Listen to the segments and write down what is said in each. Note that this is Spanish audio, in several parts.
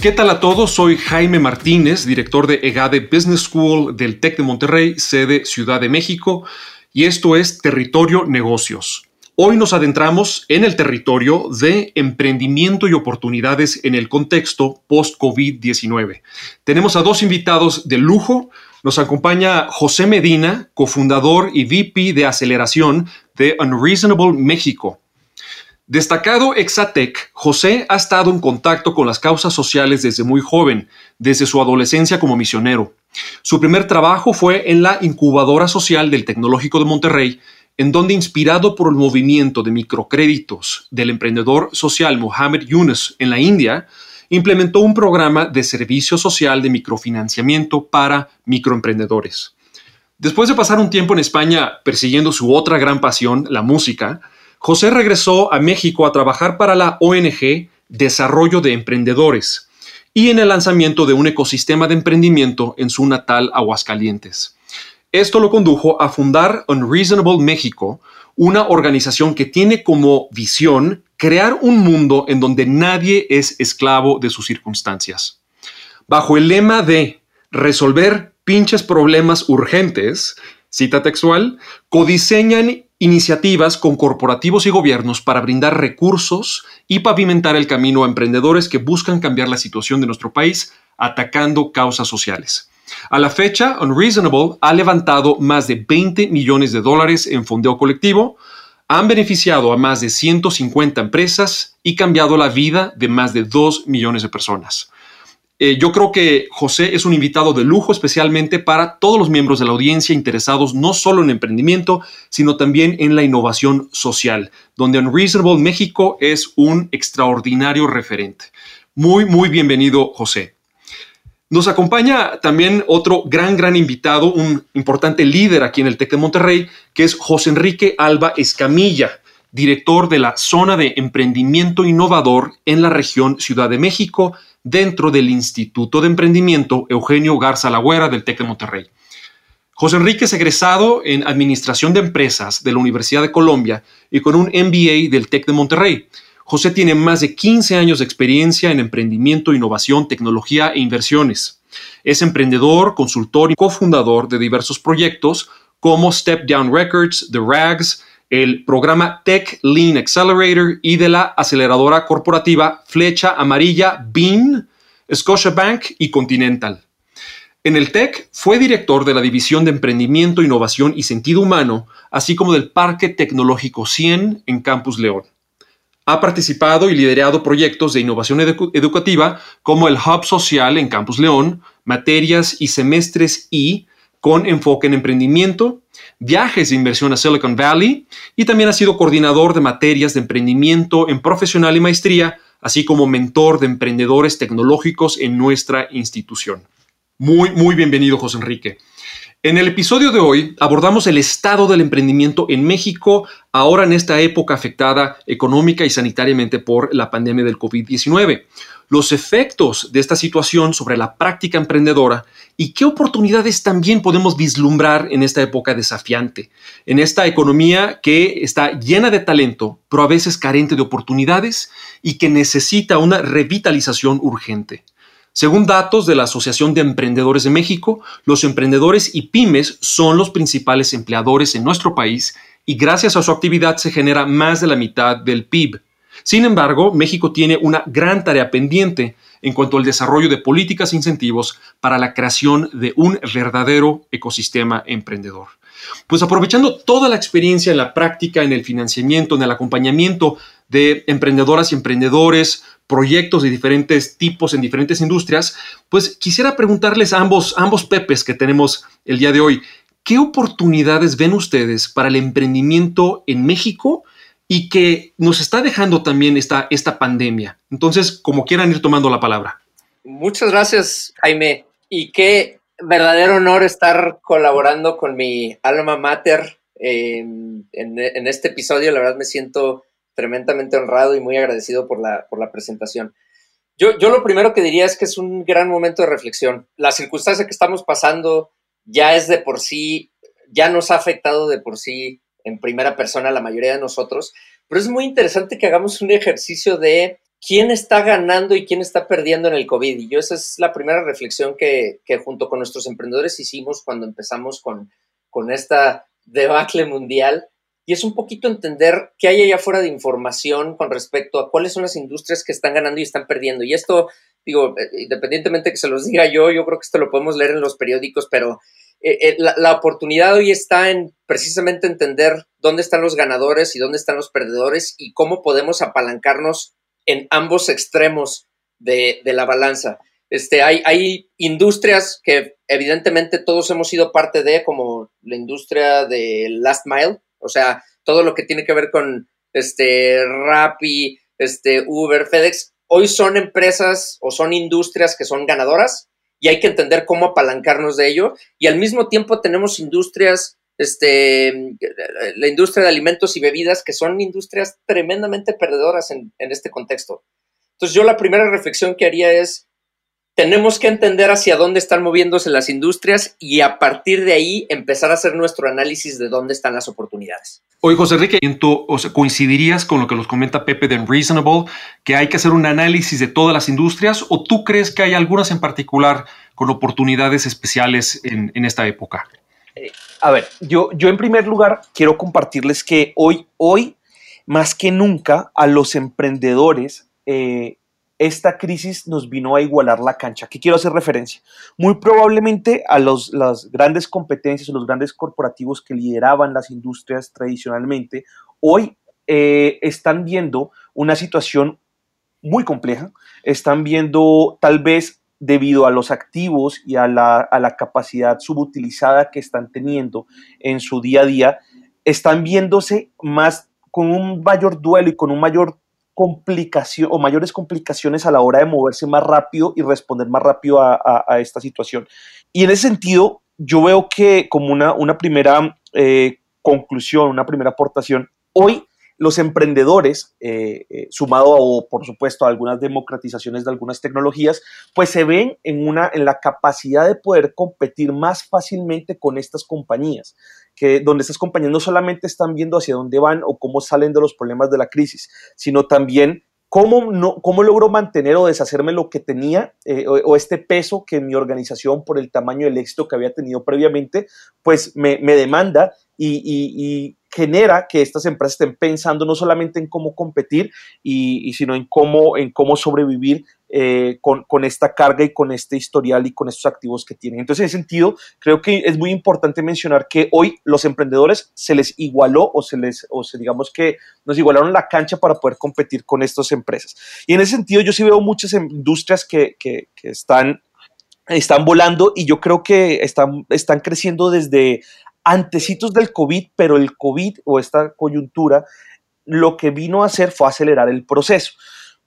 ¿Qué tal a todos? Soy Jaime Martínez, director de EGADE Business School del TEC de Monterrey, sede Ciudad de México, y esto es Territorio Negocios. Hoy nos adentramos en el territorio de emprendimiento y oportunidades en el contexto post-COVID-19. Tenemos a dos invitados de lujo. Nos acompaña José Medina, cofundador y VP de aceleración de Unreasonable México. Destacado exatec, José ha estado en contacto con las causas sociales desde muy joven, desde su adolescencia como misionero. Su primer trabajo fue en la incubadora social del Tecnológico de Monterrey, en donde, inspirado por el movimiento de microcréditos del emprendedor social Mohamed Yunus en la India, implementó un programa de servicio social de microfinanciamiento para microemprendedores. Después de pasar un tiempo en España persiguiendo su otra gran pasión, la música, José regresó a México a trabajar para la ONG Desarrollo de Emprendedores y en el lanzamiento de un ecosistema de emprendimiento en su natal Aguascalientes. Esto lo condujo a fundar Unreasonable México, una organización que tiene como visión crear un mundo en donde nadie es esclavo de sus circunstancias. Bajo el lema de resolver pinches problemas urgentes, cita textual, codiseñan iniciativas con corporativos y gobiernos para brindar recursos y pavimentar el camino a emprendedores que buscan cambiar la situación de nuestro país atacando causas sociales. A la fecha, Unreasonable ha levantado más de 20 millones de dólares en fondeo colectivo, han beneficiado a más de 150 empresas y cambiado la vida de más de 2 millones de personas. Eh, yo creo que José es un invitado de lujo especialmente para todos los miembros de la audiencia interesados no solo en emprendimiento, sino también en la innovación social, donde Unreasonable México es un extraordinario referente. Muy, muy bienvenido, José. Nos acompaña también otro gran, gran invitado, un importante líder aquí en el TEC de Monterrey, que es José Enrique Alba Escamilla, director de la Zona de Emprendimiento Innovador en la región Ciudad de México dentro del Instituto de Emprendimiento Eugenio Garza Lagüera del TEC de Monterrey. José Enrique es egresado en Administración de Empresas de la Universidad de Colombia y con un MBA del TEC de Monterrey. José tiene más de 15 años de experiencia en emprendimiento, innovación, tecnología e inversiones. Es emprendedor, consultor y cofundador de diversos proyectos como Step Down Records, The Rags, el programa Tech Lean Accelerator y de la aceleradora corporativa Flecha Amarilla Bean, Scotiabank y Continental. En el TEC fue director de la División de Emprendimiento, Innovación y Sentido Humano, así como del Parque Tecnológico 100 en Campus León. Ha participado y liderado proyectos de innovación educativa como el Hub Social en Campus León, materias y semestres I con enfoque en emprendimiento, viajes de inversión a Silicon Valley y también ha sido coordinador de materias de emprendimiento en profesional y maestría, así como mentor de emprendedores tecnológicos en nuestra institución. Muy, muy bienvenido, José Enrique. En el episodio de hoy abordamos el estado del emprendimiento en México, ahora en esta época afectada económica y sanitariamente por la pandemia del COVID-19, los efectos de esta situación sobre la práctica emprendedora y qué oportunidades también podemos vislumbrar en esta época desafiante, en esta economía que está llena de talento, pero a veces carente de oportunidades y que necesita una revitalización urgente. Según datos de la Asociación de Emprendedores de México, los emprendedores y pymes son los principales empleadores en nuestro país y gracias a su actividad se genera más de la mitad del PIB. Sin embargo, México tiene una gran tarea pendiente en cuanto al desarrollo de políticas e incentivos para la creación de un verdadero ecosistema emprendedor. Pues aprovechando toda la experiencia en la práctica, en el financiamiento, en el acompañamiento de emprendedoras y emprendedores, proyectos de diferentes tipos en diferentes industrias, pues quisiera preguntarles a ambos, ambos Pepes que tenemos el día de hoy, ¿qué oportunidades ven ustedes para el emprendimiento en México y que nos está dejando también esta, esta pandemia. Entonces, como quieran ir tomando la palabra. Muchas gracias, Jaime. Y qué verdadero honor estar colaborando con mi alma mater en, este episodio. La verdad me siento tremendamente honrado y muy agradecido por la, por la presentación. Yo, yo lo primero que diría es que es un gran momento de reflexión. La circunstancia que estamos pasando ya es de por sí, ya nos ha afectado de por sí en primera persona la mayoría de nosotros, pero es muy interesante que hagamos un ejercicio de quién está ganando y quién está perdiendo en el COVID. Y yo esa es la primera reflexión que, junto con nuestros emprendedores hicimos cuando empezamos con, con esta debacle mundial. Y es un poquito entender qué hay allá afuera de información con respecto a cuáles son las industrias que están ganando y están perdiendo. Y esto, digo, eh, independientemente que se los diga yo, yo creo que esto lo podemos leer en los periódicos, pero eh, eh, la, oportunidad hoy está en precisamente entender dónde están los ganadores y dónde están los perdedores y cómo podemos apalancarnos en ambos extremos de, la balanza. Este, hay, hay, industrias que evidentemente todos hemos sido parte de, como la industria de last mile, o sea, todo lo que tiene que ver con este, Rappi, este, Uber, FedEx, hoy son empresas o son industrias que son ganadoras y hay que entender cómo apalancarnos de ello. Y al mismo tiempo tenemos industrias, este, la industria de alimentos y bebidas, que son industrias tremendamente perdedoras en, en este contexto. Entonces yo la primera reflexión que haría es, tenemos que entender hacia dónde están moviéndose las industrias y a partir de ahí empezar a hacer nuestro análisis de dónde están las oportunidades. Oye, José Enrique, o sea, ¿coincidirías con lo que nos comenta Pepe de Reasonable, que hay que hacer un análisis de todas las industrias o tú crees que hay algunas en particular con oportunidades especiales en, esta época? Eh, a ver, yo, yo en primer lugar quiero compartirles que hoy, hoy, más que nunca, a los emprendedores eh, esta crisis nos vino a igualar la cancha. ¿Qué quiero hacer referencia? Muy probablemente a los, las grandes competencias o los grandes corporativos que lideraban las industrias tradicionalmente, hoy eh, están viendo una situación muy compleja, están viendo tal vez debido a los activos y a la, a la capacidad subutilizada que están teniendo en su día a día, están viéndose más con un mayor duelo y con un mayor complicación o mayores complicaciones a la hora de moverse más rápido y responder más rápido a, esta situación. Y en ese sentido, yo veo que como una, una primera eh, conclusión, una primera aportación, hoy los emprendedores, eh, eh, sumado a, por supuesto a algunas democratizaciones de algunas tecnologías, pues se ven en, una, en la capacidad de poder competir más fácilmente con estas compañías que donde estas compañías no solamente están viendo hacia dónde van o cómo salen de los problemas de la crisis, sino también cómo, no, cómo logro mantener o deshacerme lo que tenía eh, o, este peso que mi organización por el tamaño del éxito que había tenido previamente, pues me, demanda y, genera que estas empresas estén pensando no solamente en cómo competir, y, sino en cómo, en cómo sobrevivir eh, con, con, esta carga y con este historial y con estos activos que tienen. Entonces, en ese sentido, creo que es muy importante mencionar que hoy los emprendedores se les igualó o se les, o se, digamos que nos igualaron la cancha para poder competir con estas empresas. Y en ese sentido, yo sí veo muchas industrias que, que, que están están volando y yo creo que están, están creciendo desde antecitos del COVID, pero el COVID o esta coyuntura lo que vino a hacer fue acelerar el proceso.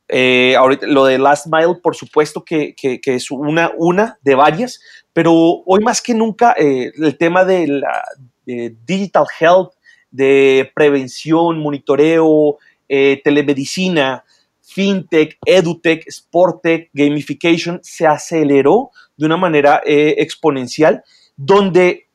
Eh, ahorita, lo de Last Mile, por supuesto que, es una, una de varias, pero hoy más que nunca eh, el tema de, la, digital health, de prevención, monitoreo, eh, telemedicina, fintech, edutech, sporttech, gamification, se aceleró de una manera exponencial, donde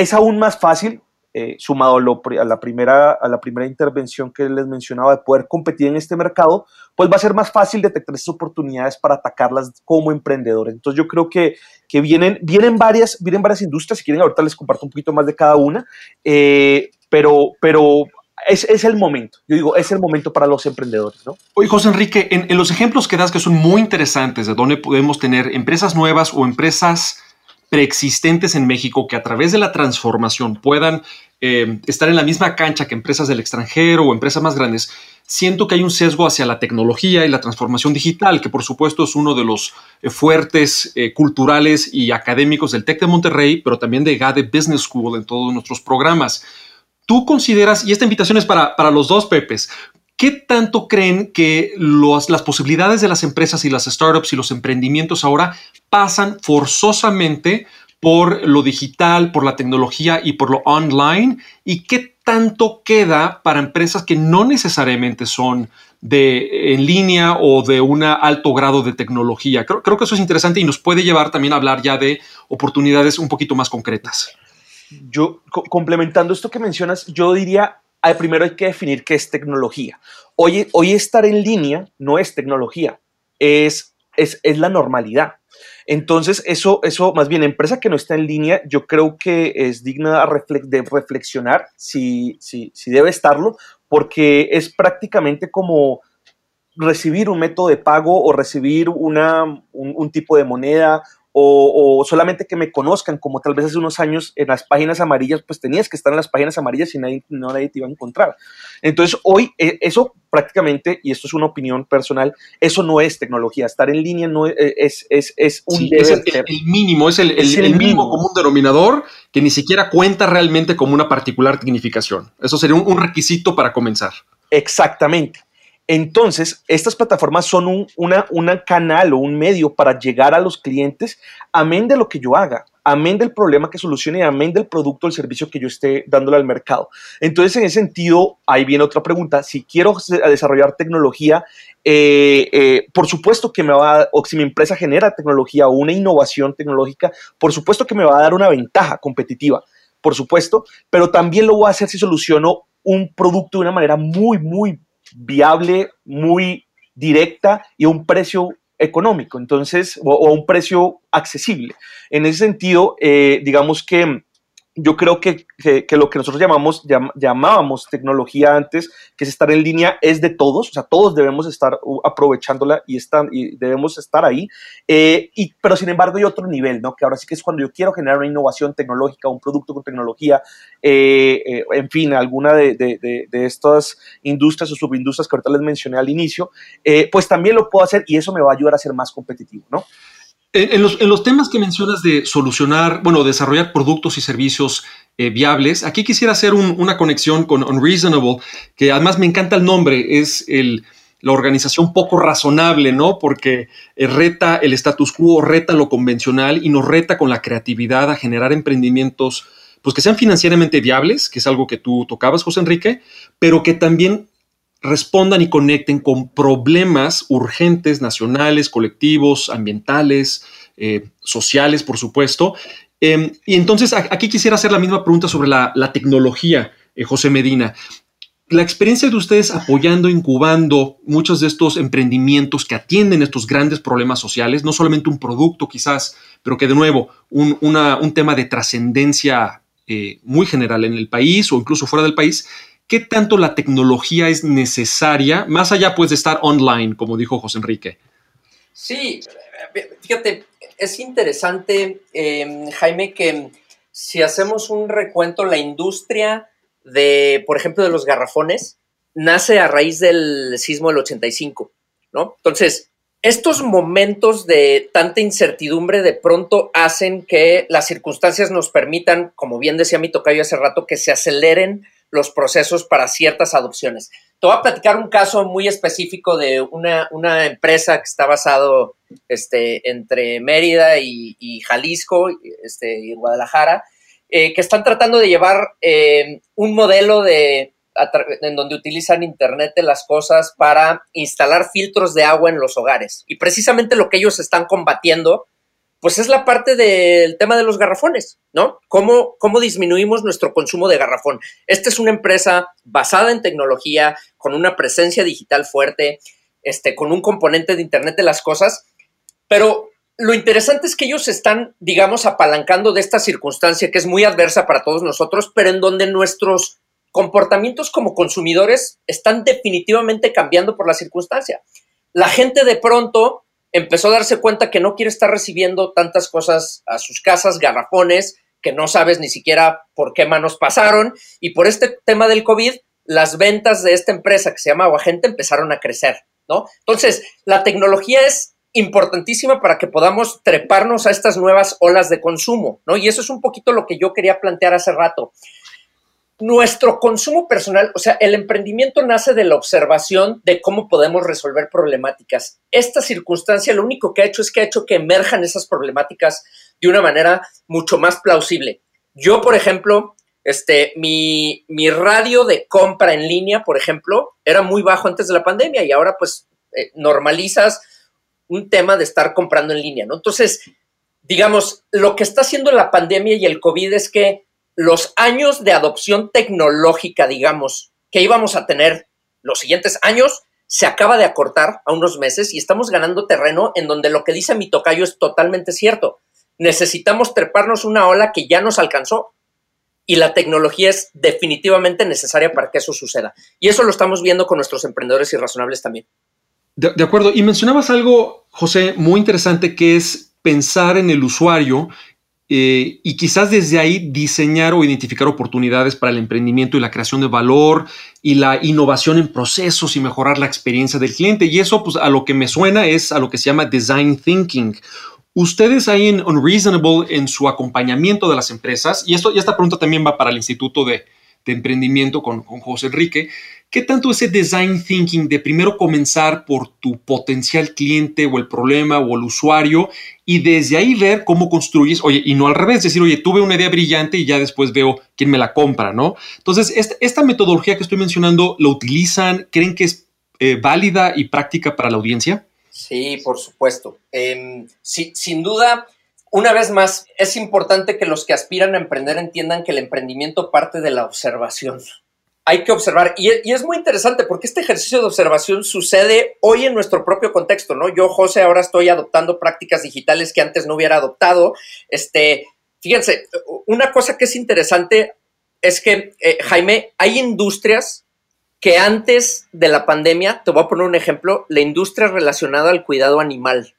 es aún más fácil eh, sumado a, la primera, a la primera intervención que les mencionaba de poder competir en este mercado, pues va a ser más fácil detectar esas oportunidades para atacarlas como emprendedores. Entonces yo creo que, que vienen, vienen, varias, vienen varias industrias, si quieren ahorita les comparto un poquito más de cada una, eh, pero, pero es, es, el momento, yo digo, es el momento para los emprendedores, ¿no? Oye, José Enrique, en, en los ejemplos que das que son muy interesantes, de donde podemos tener empresas nuevas o empresas preexistentes en México que a través de la transformación puedan eh, estar en la misma cancha que empresas del extranjero o empresas más grandes, siento que hay un sesgo hacia la tecnología y la transformación digital, que por supuesto es uno de los eh, fuertes eh, culturales y académicos del TEC de Monterrey, pero también de GADE Business School en todos nuestros programas. tú consideras, y esta invitación es para, para los dos Pepes, ¿Qué tanto creen que las posibilidades de las empresas y las startups y los emprendimientos ahora pasan forzosamente por lo digital, por la tecnología y por lo online? ¿Y qué tanto queda para empresas que no necesariamente son de en línea o de un alto grado de tecnología? Creo, que eso es interesante y nos puede llevar también a hablar ya de oportunidades un poquito más concretas. Yo, complementando esto que mencionas, yo diría primero hay que definir qué es tecnología. Hoy, hoy estar en línea no es tecnología, es, es, es, la normalidad. Entonces, eso, eso, más bien, empresa que no está en línea, yo creo que es digna de reflexionar si, si, si debe estarlo, porque es prácticamente como recibir un método de pago o recibir una, un, un, tipo de moneda o, solamente que me conozcan, como tal vez hace unos años en las páginas amarillas, pues tenías que estar en las páginas amarillas y nadie, no nadie te iba a encontrar. Entonces, hoy eh, eso prácticamente, y esto es una opinión personal, eso no es tecnología. Estar en línea no es, es, es, es un es el, mínimo, es el, el, mínimo común denominador que ni siquiera cuenta realmente como una particular significación. Eso sería un, un requisito para comenzar. Exactamente. Entonces, estas plataformas son un canal o un medio para llegar a los clientes, amén de lo que yo haga, amén del problema que solucione, amén del producto o el servicio que yo esté dándole al mercado. Entonces, en ese sentido, ahí viene otra pregunta. Si quiero desarrollar tecnología, eh, eh, por supuesto que me va, a, o si mi empresa genera tecnología o una innovación tecnológica, por supuesto que me va a dar una ventaja competitiva, por supuesto, pero también lo voy a hacer si soluciono un producto de una manera muy, muy viable, muy directa y a un precio económico, entonces, o, a un precio accesible. En ese sentido, eh, digamos que yo creo que, lo que nosotros llamamos, llamábamos tecnología antes, que es estar en línea, es de todos, o sea, todos debemos estar uh, aprovechándola y, están, y debemos estar ahí, eh, y, pero sin embargo hay otro nivel, ¿no? Que ahora sí que es cuando yo quiero generar una innovación tecnológica, un producto con tecnología, eh, eh, en fin, alguna de, de, de, estas industrias o subindustrias que ahorita les mencioné al inicio, pues también lo puedo hacer y eso me va a ayudar a ser más competitivo, ¿no? En los, temas que mencionas de solucionar, bueno, desarrollar productos y servicios eh, viables, aquí quisiera hacer una conexión con Unreasonable, que además me encanta el nombre, es el, la organización poco razonable, ¿no? Porque eh, reta el status quo, reta lo convencional y nos reta con la creatividad a generar emprendimientos, pues que sean financieramente viables, que es algo que tú tocabas, José Enrique, pero que también respondan y conecten con problemas urgentes, nacionales, colectivos, ambientales, eh, sociales, por supuesto. Em, y entonces aquí quisiera hacer la misma pregunta sobre la, tecnología, eh, José Medina. La experiencia de ustedes apoyando, incubando muchos de estos emprendimientos que atienden estos grandes problemas sociales, no solamente un producto quizás, pero que de nuevo, un, un tema de trascendencia eh, muy general en el país o incluso fuera del país, ¿qué tanto la tecnología es necesaria, más allá pues de estar online, como dijo José Enrique? Sí, fíjate, es interesante, em, Jaime, que si hacemos un recuento, la industria de, por ejemplo, de los garrafones, nace a raíz del sismo del 85, ¿no? Entonces, estos momentos de tanta incertidumbre de pronto hacen que las circunstancias nos permitan, como bien decía mi tocayo hace rato, que se aceleren los procesos para ciertas adopciones. Te voy a platicar un caso muy específico de una, empresa que está basado este, entre Mérida y, Jalisco este, y Guadalajara, eh, que están tratando de llevar eh, un modelo de, en donde utilizan Internet de las cosas para instalar filtros de agua en los hogares. Y precisamente lo que ellos están combatiendo pues es la parte del tema de los garrafones, ¿no? ¿Cómo, ¿Cómo disminuimos nuestro consumo de garrafón? Esta es una empresa basada en tecnología, con una presencia digital fuerte, este, con un componente de Internet de las cosas, pero lo interesante es que ellos están, digamos, apalancando de esta circunstancia que es muy adversa para todos nosotros, pero en donde nuestros comportamientos como consumidores están definitivamente cambiando por la circunstancia. La gente de pronto empezó a darse cuenta que no quiere estar recibiendo tantas cosas a sus casas, garrafones, que no sabes ni siquiera por qué manos pasaron. Y por este tema del COVID, las ventas de esta empresa que se llama Aguagente empezaron a crecer, ¿no? Entonces, la tecnología es importantísima para que podamos treparnos a estas nuevas olas de consumo, ¿no? Y eso es un poquito lo que yo quería plantear hace rato. Nuestro consumo personal, o sea, el emprendimiento nace de la observación de cómo podemos resolver problemáticas. Esta circunstancia lo único que ha hecho es que ha hecho que emerjan esas problemáticas de una manera mucho más plausible. Yo, por ejemplo, este, mi, mi radio de compra en línea, por ejemplo, era muy bajo antes de la pandemia y ahora pues eh, normalizas un tema de estar comprando en línea, ¿no? Entonces, digamos, lo que está haciendo la pandemia y el COVID es que los años de adopción tecnológica, digamos, que íbamos a tener los siguientes años, se acaba de acortar a unos meses y estamos ganando terreno en donde lo que dice mi tocayo es totalmente cierto. Necesitamos treparnos una ola que ya nos alcanzó y la tecnología es definitivamente necesaria para que eso suceda. Y eso lo estamos viendo con nuestros emprendedores irrazonables también. De, de acuerdo. Y mencionabas algo, José, muy interesante, que es pensar en el usuario eh, y quizás desde ahí diseñar o identificar oportunidades para el emprendimiento y la creación de valor y la innovación en procesos y mejorar la experiencia del cliente. Y eso, pues, a lo que me suena es a lo que se llama design thinking. Ustedes ahí en Unreasonable, en su acompañamiento de las empresas, y, esto, y esta pregunta también va para el Instituto de, Emprendimiento con José Enrique, ¿Qué tanto ese design thinking de primero comenzar por tu potencial cliente o el problema o el usuario y desde ahí ver cómo construyes, oye, y no al revés, decir, oye, tuve una idea brillante y ya después veo quién me la compra, ¿no? Entonces, esta, metodología que estoy mencionando, ¿la utilizan? ¿Creen que es eh, válida y práctica para la audiencia? Sí, por supuesto. Em, sin duda, una vez más, es importante que los que aspiran a emprender entiendan que el emprendimiento parte de la observación hay que observar. Y, es muy interesante porque este ejercicio de observación sucede hoy en nuestro propio contexto, ¿no? Yo, José, ahora estoy adoptando prácticas digitales que antes no hubiera adoptado. Este, fíjense, una cosa que es interesante es que, eh, Jaime, hay industrias que antes de la pandemia, te voy a poner un ejemplo, la industria relacionada al cuidado animal.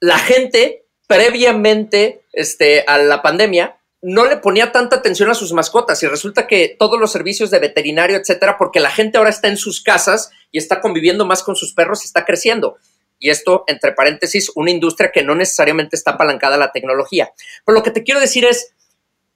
La gente previamente este, a la pandemia no le ponía tanta atención a sus mascotas y resulta que todos los servicios de veterinario, etcétera, porque la gente ahora está en sus casas y está conviviendo más con sus perros y está creciendo. Y esto, entre paréntesis, una industria que no necesariamente está apalancada a la tecnología. Pero lo que te quiero decir es,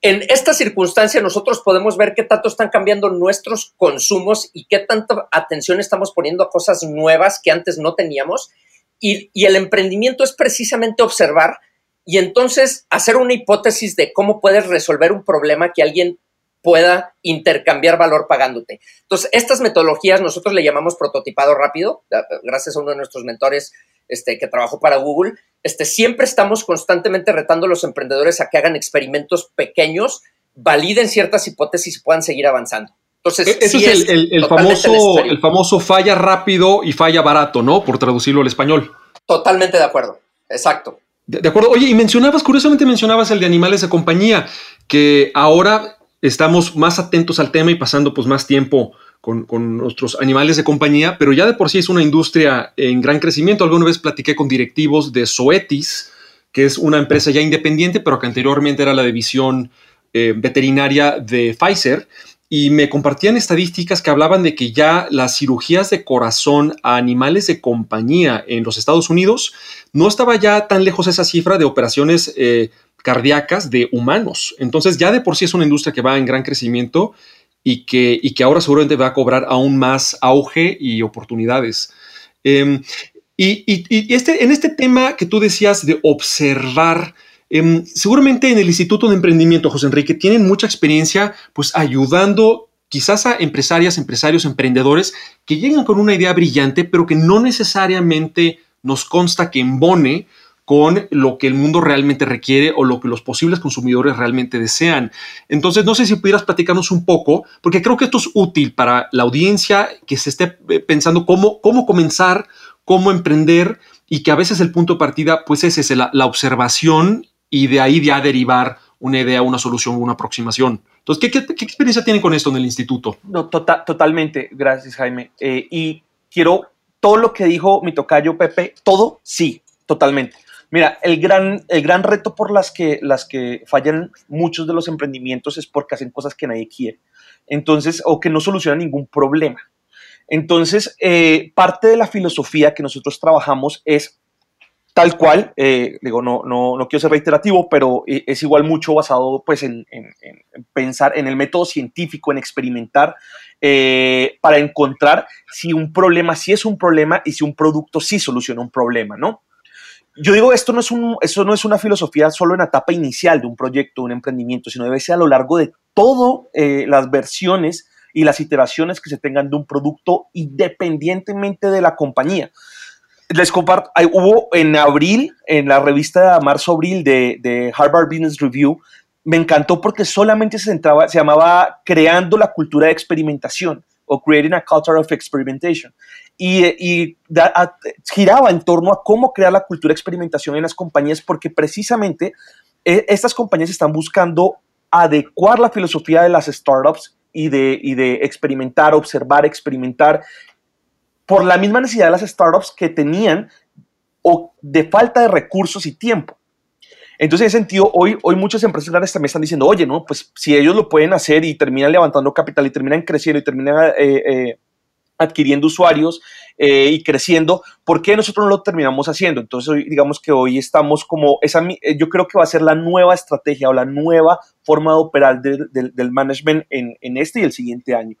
en esta circunstancia nosotros podemos ver qué tanto están cambiando nuestros consumos y qué tanta atención estamos poniendo a cosas nuevas que antes no teníamos. Y, y el emprendimiento es precisamente observar y entonces hacer una hipótesis de cómo puedes resolver un problema que alguien pueda intercambiar valor pagándote. Entonces, estas metodologías nosotros le llamamos prototipado rápido, gracias a uno de nuestros mentores este, que trabajó para Google. Este, siempre estamos constantemente retando a los emprendedores a que hagan experimentos pequeños, validen ciertas hipótesis y puedan seguir avanzando. Entonces, e-, Eso es, el, famoso, el famoso falla rápido y falla barato, ¿no? Por traducirlo al español. Totalmente de acuerdo. Exacto. De, acuerdo. Oye, y mencionabas, curiosamente mencionabas el de animales de compañía, que ahora estamos más atentos al tema y pasando pues más tiempo con, nuestros animales de compañía, pero ya de por sí es una industria en gran crecimiento. Alguna vez platiqué con directivos de Zoetis, que es una empresa ya independiente, pero que anteriormente era la división eh, veterinaria de Pfizer, y me compartían estadísticas que hablaban de que ya las cirugías de corazón a animales de compañía en los Estados Unidos no estaba ya tan lejos esa cifra de operaciones eh, cardíacas de humanos. Entonces ya de por sí es una industria que va en gran crecimiento y que, y que ahora seguramente va a cobrar aún más auge y oportunidades. Em, y, este, en este tema que tú decías de observar, Em, seguramente en el Instituto de Emprendimiento, José Enrique, tienen mucha experiencia pues ayudando quizás a empresarias, empresarios, emprendedores que llegan con una idea brillante, pero que no necesariamente nos consta que embone con lo que el mundo realmente requiere o lo que los posibles consumidores realmente desean. Entonces, no sé si pudieras platicarnos un poco, porque creo que esto es útil para la audiencia que se esté eh, pensando cómo, cómo comenzar, cómo emprender y que a veces el punto de partida pues es la observación y de ahí ya derivar una idea, una solución, una aproximación. Entonces, ¿qué, qué, experiencia tienen con esto en el instituto? No, tota, totalmente, gracias Jaime. Eh, y quiero todo lo que dijo mi tocayo Pepe, todo sí, totalmente. Mira, el gran, el gran reto por las que, las que fallan muchos de los emprendimientos es porque hacen cosas que nadie quiere. Entonces, o que no solucionan ningún problema. Entonces, eh, parte de la filosofía que nosotros trabajamos es tal cual, eh, digo, no, no, no quiero ser reiterativo, pero eh, es igual mucho basado pues en, pensar en el método científico, en experimentar, eh, para encontrar si un problema sí es un problema y si un producto sí soluciona un problema, ¿no? Yo digo, esto no es, un, eso no es una filosofía solo en la etapa inicial de un proyecto, un emprendimiento, sino debe ser a lo largo de todas las versiones y las iteraciones que se tengan de un producto independientemente de la compañía les comparto, hubo en abril, en la revista marzo-abril de, de, Harvard Business Review, me encantó porque solamente se centraba, se llamaba Creando la cultura de experimentación o Creating a Culture of Experimentation. Y, giraba en torno a cómo crear la cultura de experimentación en las compañías porque precisamente e, estas compañías están buscando adecuar la filosofía de las startups y de, y de experimentar, observar, experimentar por la misma necesidad de las startups que tenían o de falta de recursos y tiempo. Entonces, en ese sentido, hoy, hoy muchas empresas grandes también están diciendo, oye, no, pues si ellos lo pueden hacer y terminan levantando capital y terminan creciendo y terminan eh, eh, adquiriendo usuarios eh, y creciendo, ¿por qué nosotros no lo terminamos haciendo? Entonces, digamos que hoy estamos como, esa, eh, yo creo que va a ser la nueva estrategia o la nueva forma de operar del management en, en, este y el siguiente año.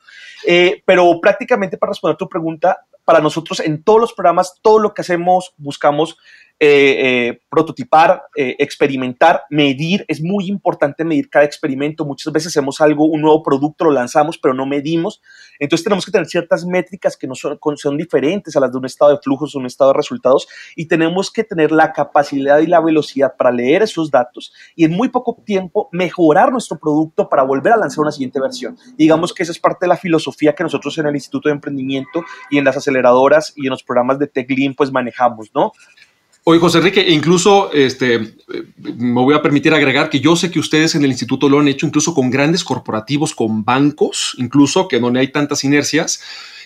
Eh, pero prácticamente para responder tu pregunta, para nosotros en todos los programas, todo lo que hacemos, buscamos eh, eh, prototipar, eh, experimentar, medir. Es muy importante medir cada experimento. Muchas veces hacemos algo, un nuevo producto, lo lanzamos, pero no medimos. Entonces tenemos que tener ciertas métricas que no son, son diferentes a las de un estado de flujos un estado de resultados y tenemos que tener la capacidad y la velocidad para leer esos datos y en muy poco tiempo mejorar nuestro producto para volver a lanzar una siguiente versión. digamos que esa es parte de la filosofía que nosotros en el Instituto de Emprendimiento y en las aceleradoras y en los programas de TechLean pues manejamos, ¿no? Oye, José Enrique, incluso este, me voy a permitir agregar que yo sé que ustedes en el instituto lo han hecho incluso con grandes corporativos, con bancos, incluso que donde hay tantas inercias,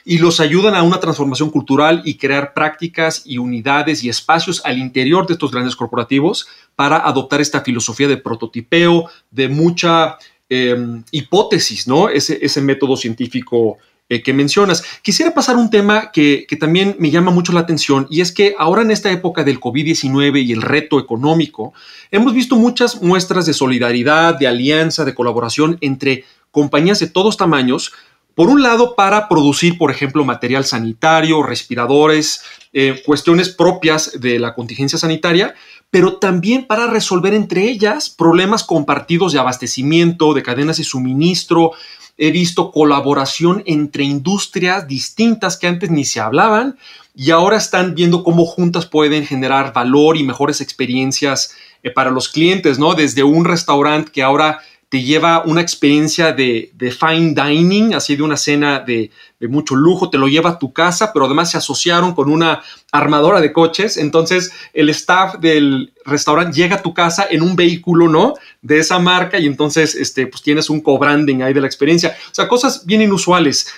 y los ayudan a una transformación cultural y crear prácticas y unidades y espacios al interior de estos grandes corporativos para adoptar esta filosofía de prototipeo, de mucha em, hipótesis, ¿no? Ese, ese método científico eh, que mencionas. Quisiera pasar un tema que, también me llama mucho la atención y es que ahora en esta época del COVID-19 y el reto económico, hemos visto muchas muestras de solidaridad, de alianza, de colaboración entre compañías de todos tamaños. Por un lado, para producir, por ejemplo, material sanitario, respiradores, eh, cuestiones propias de la contingencia sanitaria, pero también para resolver entre ellas problemas compartidos de abastecimiento, de cadenas de suministro, he visto colaboración entre industrias distintas que antes ni se hablaban y ahora están viendo cómo juntas pueden generar valor y mejores experiencias eh, para los clientes, ¿no? Desde un restaurante que ahora te lleva una experiencia de, fine dining, así de una cena de, mucho lujo, te lo lleva a tu casa, pero además se asociaron con una armadora de coches, entonces el staff del restaurante llega a tu casa en un vehículo, ¿no? De esa marca y entonces, este, pues tienes un co-branding ahí de la experiencia. O sea, cosas bien inusuales.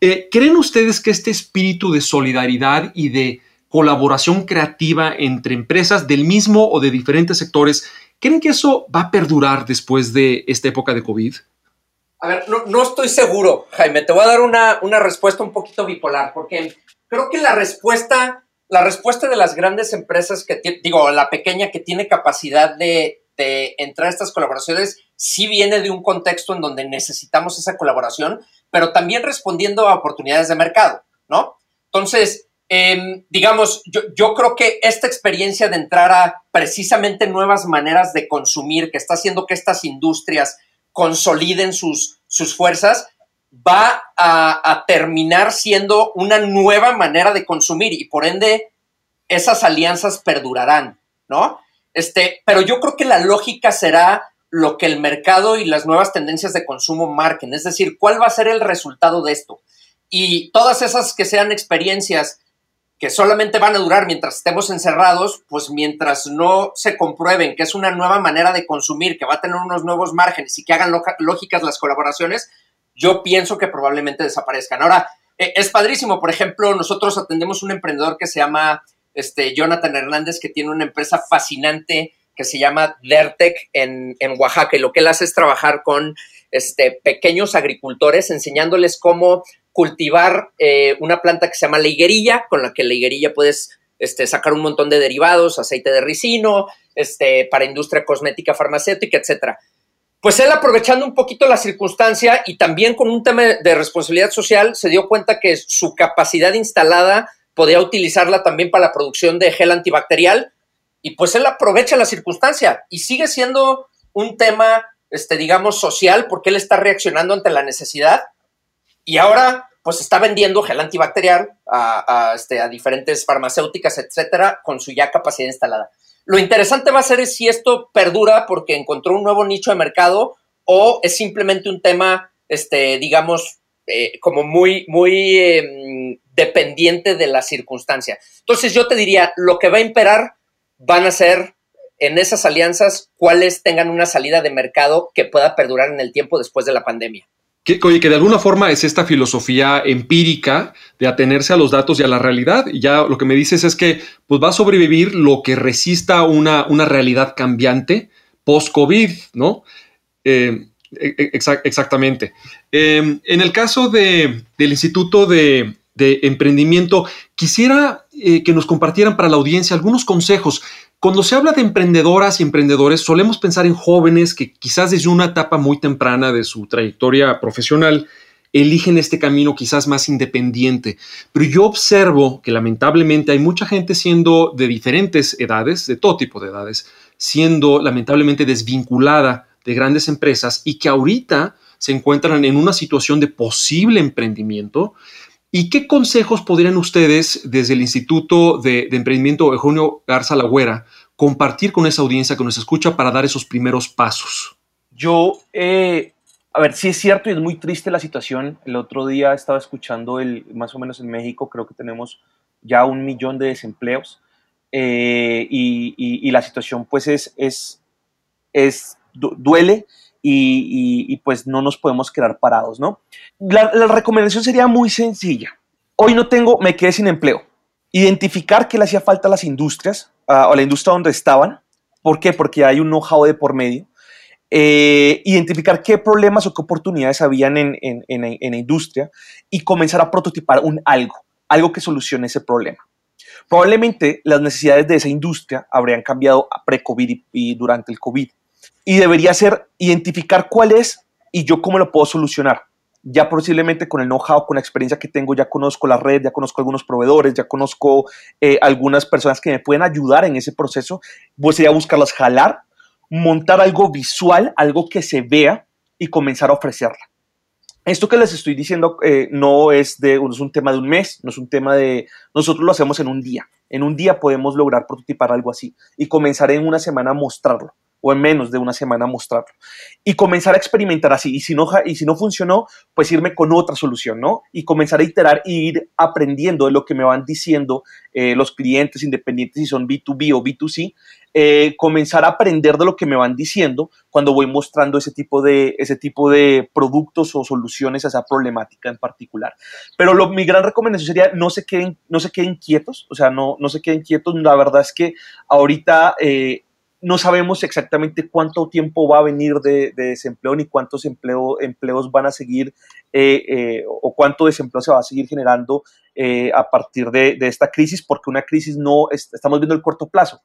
Eh, ¿Creen ustedes que este espíritu de solidaridad y de colaboración creativa entre empresas del mismo o de diferentes sectores ¿Creen que eso va a perdurar después de esta época de COVID? A ver, no, estoy seguro, Jaime. Te voy a dar una, respuesta un poquito bipolar, porque creo que la respuesta, la respuesta de las grandes empresas que digo, la pequeña que tiene capacidad de, de entrar a estas colaboraciones, sí viene de un contexto en donde necesitamos esa colaboración, pero también respondiendo a oportunidades de mercado, ¿no? Entonces, Em, digamos, yo, creo que esta experiencia de entrar a precisamente nuevas maneras de consumir, que está haciendo que estas industrias consoliden sus, sus fuerzas, va a, terminar siendo una nueva manera de consumir y por ende esas alianzas perdurarán, ¿no? Este, pero yo creo que la lógica será lo que el mercado y las nuevas tendencias de consumo marquen, es decir, cuál va a ser el resultado de esto. Y todas esas que sean experiencias que solamente van a durar mientras estemos encerrados, pues mientras no se comprueben que es una nueva manera de consumir, que va a tener unos nuevos márgenes y que hagan lógicas las colaboraciones, yo pienso que probablemente desaparezcan. Ahora, e, es padrísimo, por ejemplo, nosotros atendemos un emprendedor que se llama este, Jonathan Hernández, que tiene una empresa fascinante que se llama Dertec en, en Oaxaca, y lo que él hace es trabajar con este, pequeños agricultores, enseñándoles cómo cultivar eh, una planta que se llama la con la que la higuerilla puedes este, sacar un montón de derivados, aceite de ricino, este, para industria cosmética, farmacéutica, etcétera. Pues él aprovechando un poquito la circunstancia y también con un tema de responsabilidad social, se dio cuenta que su capacidad instalada podía utilizarla también para la producción de gel antibacterial y pues él aprovecha la circunstancia y sigue siendo un tema, este, digamos, social porque él está reaccionando ante la necesidad y ahora pues está vendiendo gel antibacterial a, este, a diferentes farmacéuticas, etcétera, con su ya capacidad instalada. Lo interesante va a ser si esto perdura porque encontró un nuevo nicho de mercado o es simplemente un tema, este, digamos, eh, como muy, muy em, dependiente de la circunstancia. Entonces yo te diría, lo que va a imperar van a ser en esas alianzas cuáles tengan una salida de mercado que pueda perdurar en el tiempo después de la pandemia. Que, oye, que de alguna forma es esta filosofía empírica de atenerse a los datos y a la realidad. Y ya lo que me dices es que pues va a sobrevivir lo que resista una, una realidad cambiante post-COVID, ¿no? Eh, e, e, exactamente. Em, en el caso de, del Instituto de, de Emprendimiento, quisiera eh, que nos compartieran para la audiencia algunos consejos. Cuando se habla de emprendedoras y emprendedores, solemos pensar en jóvenes que quizás desde una etapa muy temprana de su trayectoria profesional eligen este camino quizás más independiente. Pero yo observo que lamentablemente hay mucha gente siendo de diferentes edades, de todo tipo de edades, siendo lamentablemente desvinculada de grandes empresas y que ahorita se encuentran en una situación de posible emprendimiento ¿Y qué consejos podrían ustedes desde el Instituto de, Emprendimiento Eugenio Garza Lagüera compartir con esa audiencia que nos escucha para dar esos primeros pasos? Yo, eh, a ver, sí es cierto y es muy triste la situación. El otro día estaba escuchando, el, más o menos en México, creo que tenemos ya un millón de desempleos eh, y, la situación pues es, es, es duele y, pues no nos podemos quedar parados, ¿no? La, recomendación sería muy sencilla. Hoy no tengo, me quedé sin empleo. Identificar qué le hacía falta a las industrias, o a la industria donde estaban. ¿Por qué? Porque hay un know-how de por medio. Eh, identificar qué problemas o qué oportunidades habían en, la industria y comenzar a prototipar un algo, algo que solucione ese problema. Probablemente las necesidades de esa industria habrían cambiado pre-COVID y durante el COVID y debería ser identificar cuál es y yo cómo lo puedo solucionar. Ya posiblemente con el know-how, con la experiencia que tengo, ya conozco la red, ya conozco algunos proveedores, ya conozco eh, algunas personas que me pueden ayudar en ese proceso. Pues sería buscarlas, jalar, montar algo visual, algo que se vea y comenzar a ofrecerla. Esto que les estoy diciendo eh, no es, de, no es un tema de un mes, no es un tema de... Nosotros lo hacemos en un día. En un día podemos lograr prototipar algo así y comenzar en una semana a mostrarlo o en menos de una semana mostrarlo. Y comenzar a experimentar así. Y si no, y si no funcionó, pues irme con otra solución, ¿no? Y comenzar a iterar e ir aprendiendo de lo que me van diciendo eh, los clientes independientes, si son B2B o B2C. Eh, comenzar a aprender de lo que me van diciendo cuando voy mostrando ese tipo de, ese tipo de productos o soluciones a esa problemática en particular. Pero lo, mi gran recomendación sería no se queden, no se queden quietos, o sea, no, no se queden quietos. La verdad es que ahorita... Eh, no sabemos exactamente cuánto tiempo va a venir de, desempleo ni cuántos empleos van a seguir eh, eh, o cuánto desempleo se va a seguir generando eh, a partir de, esta crisis, porque una crisis no, estamos viendo el corto plazo.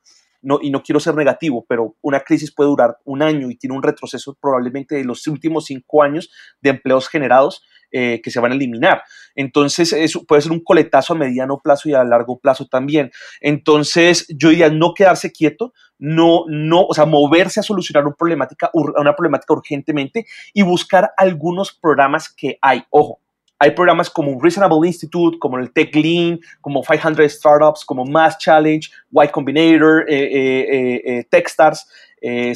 Y no quiero ser negativo, pero una crisis puede durar un año y tiene un retroceso probablemente de los últimos cinco años de empleos generados que se van a eliminar. Entonces, eso puede ser un coletazo a mediano plazo y a largo plazo también. Entonces, yo diría no quedarse quieto, no, no, o sea, moverse a solucionar una problemática, urgentemente y buscar algunos programas que hay. Ojo, hay programas como Reasonable Institute, como el Tech Lean, como 500 Startups, como Mass Challenge, Y Combinator, eh, eh, eh, Techstars,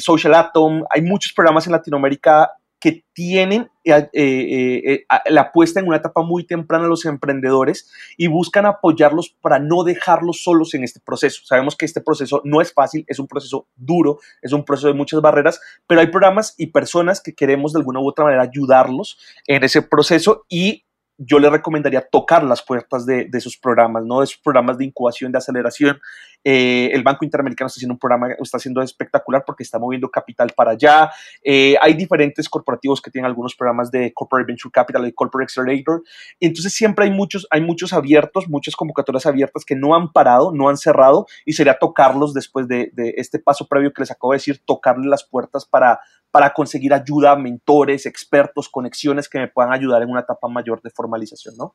Social Atom. Hay muchos programas en Latinoamérica que tienen eh, eh, eh, la apuesta en una etapa muy temprana los emprendedores y buscan apoyarlos para no dejarlos solos en este proceso. Sabemos que este proceso no es fácil, es un proceso duro, es un proceso de muchas barreras, pero hay programas y personas que queremos de alguna u otra manera ayudarlos en ese proceso y yo les recomendaría tocar las puertas de, de sus programas, ¿no? de sus programas de incubación, de aceleración Eh, el Banco Interamericano está haciendo un programa, está haciendo espectacular porque está moviendo capital para allá. Eh, hay diferentes corporativos que tienen algunos programas de Corporate Venture Capital y Corporate Accelerator. Entonces siempre hay muchos, hay muchos abiertos, muchas convocatorias abiertas que no han parado, no han cerrado y sería tocarlos después de, de este paso previo que les acabo de decir, tocarle las puertas para, para conseguir ayuda, mentores, expertos, conexiones que me puedan ayudar en una etapa mayor de formalización, ¿no?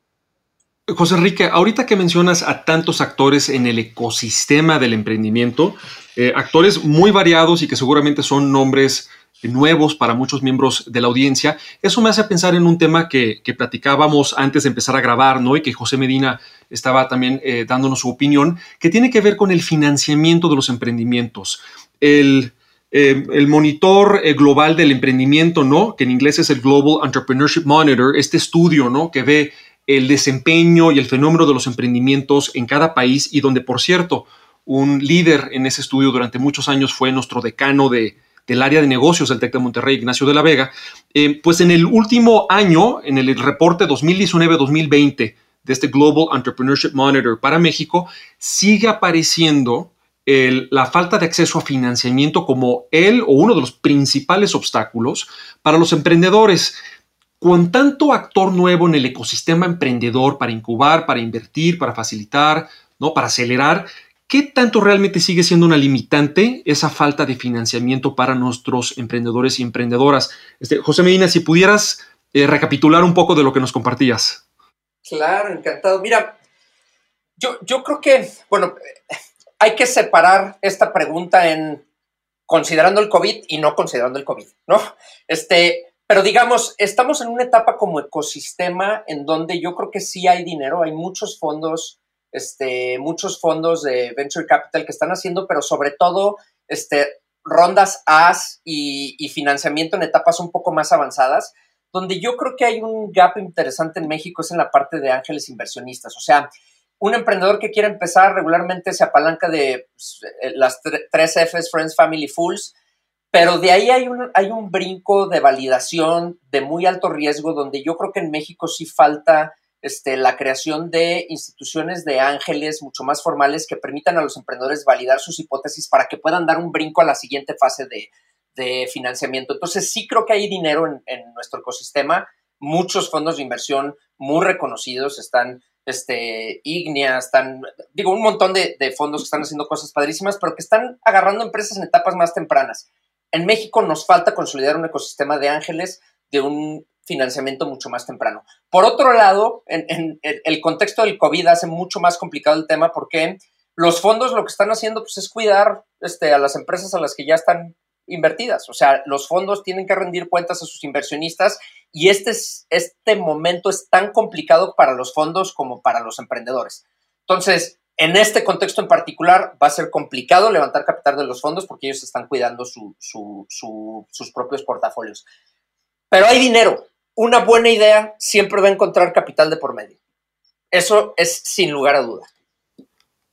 José Enrique, ahorita que mencionas a tantos actores en el ecosistema del emprendimiento, eh, actores muy variados y que seguramente son nombres nuevos para muchos miembros de la audiencia, eso me hace pensar en un tema que, platicábamos antes de empezar a grabar, ¿no? Y que José Medina estaba también eh, dándonos su opinión, que tiene que ver con el financiamiento de los emprendimientos. El, eh, el monitor global del emprendimiento, ¿no? Que en inglés es el Global Entrepreneurship Monitor, este estudio, ¿no? Que ve el desempeño y el fenómeno de los emprendimientos en cada país y donde, por cierto, un líder en ese estudio durante muchos años fue nuestro decano de, del área de negocios del TEC de Monterrey, Ignacio de la Vega, eh, pues en el último año, en el reporte 2019-2020 de este Global Entrepreneurship Monitor para México, sigue apareciendo la falta de acceso a financiamiento como el o uno de los principales obstáculos para los emprendedores. Con tanto actor nuevo en el ecosistema emprendedor para incubar, para invertir, para facilitar, ¿no? para acelerar, ¿qué tanto realmente sigue siendo una limitante esa falta de financiamiento para nuestros emprendedores y emprendedoras? Este, José Medina, si pudieras eh, recapitular un poco de lo que nos compartías. Claro, encantado. Mira, yo, yo creo que, bueno, hay que separar esta pregunta en considerando el COVID y no considerando el COVID, ¿no? Este, pero digamos, estamos en una etapa como ecosistema en donde yo creo que sí hay dinero, hay muchos fondos, este, muchos fondos de venture capital que están haciendo, pero sobre todo este, rondas As y, y financiamiento en etapas un poco más avanzadas, donde yo creo que hay un gap interesante en México es en la parte de ángeles inversionistas. O sea, un emprendedor que quiere empezar regularmente se apalanca de pues, eh, las tres Fs, Friends, Family, Fools, pero de ahí hay un, hay un brinco de validación de muy alto riesgo donde yo creo que en México sí falta este, la creación de instituciones de ángeles mucho más formales que permitan a los emprendedores validar sus hipótesis para que puedan dar un brinco a la siguiente fase de, financiamiento. Entonces sí creo que hay dinero en, nuestro ecosistema. Muchos fondos de inversión muy reconocidos están este, Ignea, están, digo, un montón de, fondos que están haciendo cosas padrísimas, pero que están agarrando empresas en etapas más tempranas. En México nos falta consolidar un ecosistema de ángeles de un financiamiento mucho más temprano. Por otro lado, en, el contexto del COVID hace mucho más complicado el tema porque los fondos lo que están haciendo pues, es cuidar este, a las empresas a las que ya están invertidas. O sea, los fondos tienen que rendir cuentas a sus inversionistas y este, es, este momento es tan complicado para los fondos como para los emprendedores. Entonces, en este contexto en particular va a ser complicado levantar capital de los fondos porque ellos están cuidando sus propios portafolios. Pero hay dinero. Una buena idea siempre va a encontrar capital de por medio. Eso es sin lugar a duda.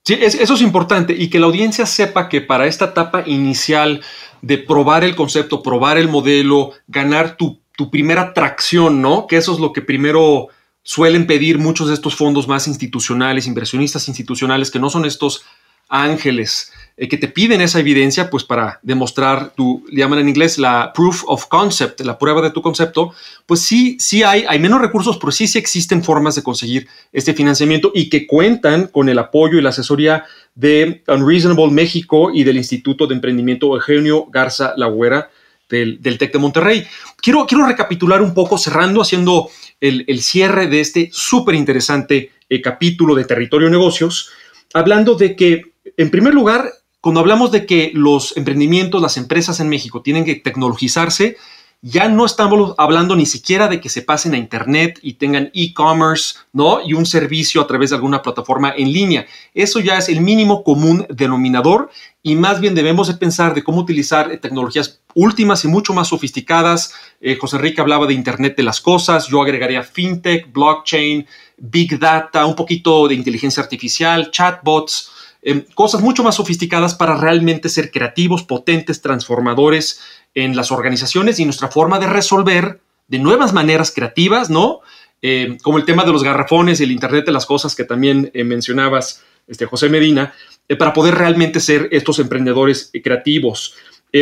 Sí, eso es importante y que la audiencia sepa que para esta etapa inicial de probar el concepto, probar el modelo, ganar tu, tu primera tracción, ¿no? Que eso es lo que primero suelen pedir muchos de estos fondos más institucionales, inversionistas institucionales, que no son estos ángeles, eh, que te piden esa evidencia, pues para demostrar tu, llaman en inglés la proof of concept, la prueba de tu concepto, pues sí, sí hay, hay menos recursos, pero sí, sí existen formas de conseguir este financiamiento y que cuentan con el apoyo y la asesoría de Unreasonable México y del Instituto de Emprendimiento Eugenio Garza Lagüera del, TEC de Monterrey. Quiero, quiero recapitular un poco, cerrando, haciendo el, cierre de este súper interesante eh, capítulo de Territorio Negocios, hablando de que, en primer lugar, cuando hablamos de que los emprendimientos, las empresas en México tienen que tecnologizarse, ya no estamos hablando ni siquiera de que se pasen a Internet y tengan e-commerce, ¿no? Y un servicio a través de alguna plataforma en línea. Eso ya es el mínimo común denominador y más bien debemos de pensar de cómo utilizar eh, tecnologías últimas y mucho más sofisticadas. Eh, José Enrique hablaba de Internet de las cosas, yo agregaría fintech, blockchain, big data, un poquito de inteligencia artificial, chatbots, em, cosas mucho más sofisticadas para realmente ser creativos, potentes, transformadores en las organizaciones y nuestra forma de resolver de nuevas maneras creativas, ¿no? Eh, como el tema de los garrafones y el Internet de las cosas que también eh, mencionabas, este, José Medina, eh, para poder realmente ser estos emprendedores creativos.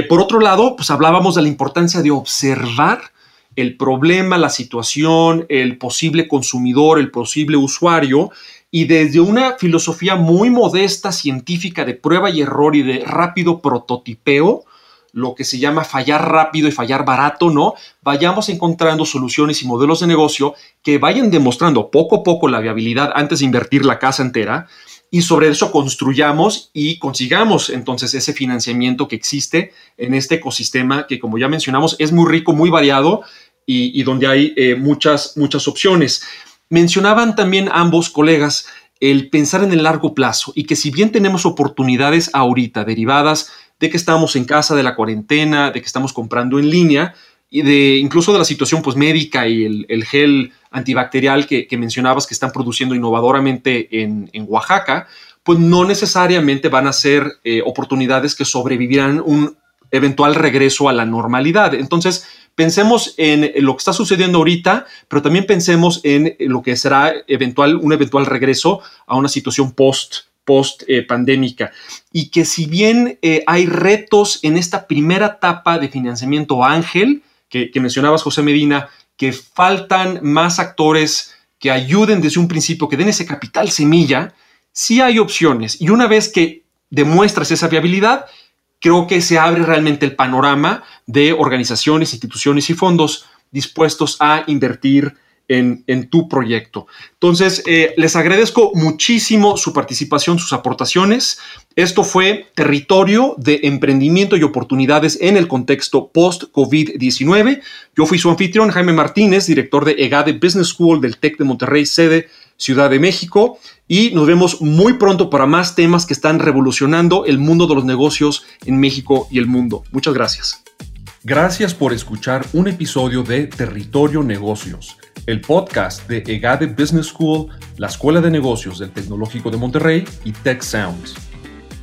por otro lado, pues hablábamos de la importancia de observar el problema, la situación, el posible consumidor, el posible usuario, y desde una filosofía muy modesta, científica, de prueba y error y de rápido prototipeo, lo que se llama fallar rápido y fallar barato, ¿no? Vayamos encontrando soluciones y modelos de negocio que vayan demostrando poco a poco la viabilidad antes de invertir la casa entera y sobre eso construyamos y consigamos entonces ese financiamiento que existe en este ecosistema que como ya mencionamos es muy rico, muy variado y, donde hay eh, muchas, muchas opciones. Mencionaban también ambos colegas el pensar en el largo plazo y que si bien tenemos oportunidades ahorita derivadas de que estamos en casa, de la cuarentena, de que estamos comprando en línea y de incluso de la situación pues, médica y el, gel antibacterial que, mencionabas que están produciendo innovadoramente en, Oaxaca, pues no necesariamente van a ser eh, oportunidades que sobrevivirán un eventual regreso a la normalidad. Entonces, pensemos en lo que está sucediendo ahorita, pero también pensemos en lo que será eventual, un eventual regreso a una situación post post eh, pandémica. Y que si bien eh, hay retos en esta primera etapa de financiamiento ángel que, que mencionabas José Medina que faltan más actores que ayuden desde un principio que den ese capital semilla sí hay opciones. Y una vez que demuestras esa viabilidad creo que se abre realmente el panorama de organizaciones, instituciones y fondos dispuestos a invertir en, tu proyecto. Entonces, eh, les agradezco muchísimo su participación, sus aportaciones. Esto fue Territorio de Emprendimiento y Oportunidades en el contexto post-COVID-19. Yo fui su anfitrión, Jaime Martínez, director de EGADE Business School del TEC de Monterrey, sede Ciudad de México. Y nos vemos muy pronto para más temas que están revolucionando el mundo de los negocios en México y el mundo. Muchas gracias. Gracias por escuchar un episodio de Territorio Negocios, el podcast de EGADE Business School, la Escuela de Negocios del Tecnológico de Monterrey y Tech Sounds.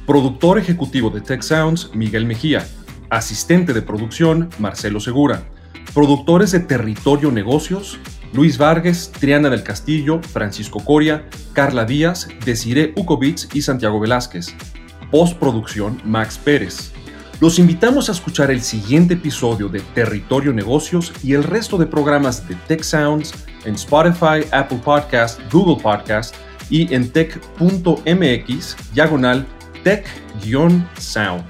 Productor ejecutivo de Tech Sounds, Miguel Mejía. Asistente de producción, Marcelo Segura. Productores de Territorio Negocios, Luis Vargas, Triana del Castillo, Francisco Coria, Carla Díaz, Desiree Ukovitz y Santiago Velázquez. Postproducción, Max Pérez. Los invitamos a escuchar el siguiente episodio de Territorio Negocios y el resto de programas de Tech Sounds en Spotify, Apple Podcast, Google Podcast y en tech.mx diagonal tech-sounds.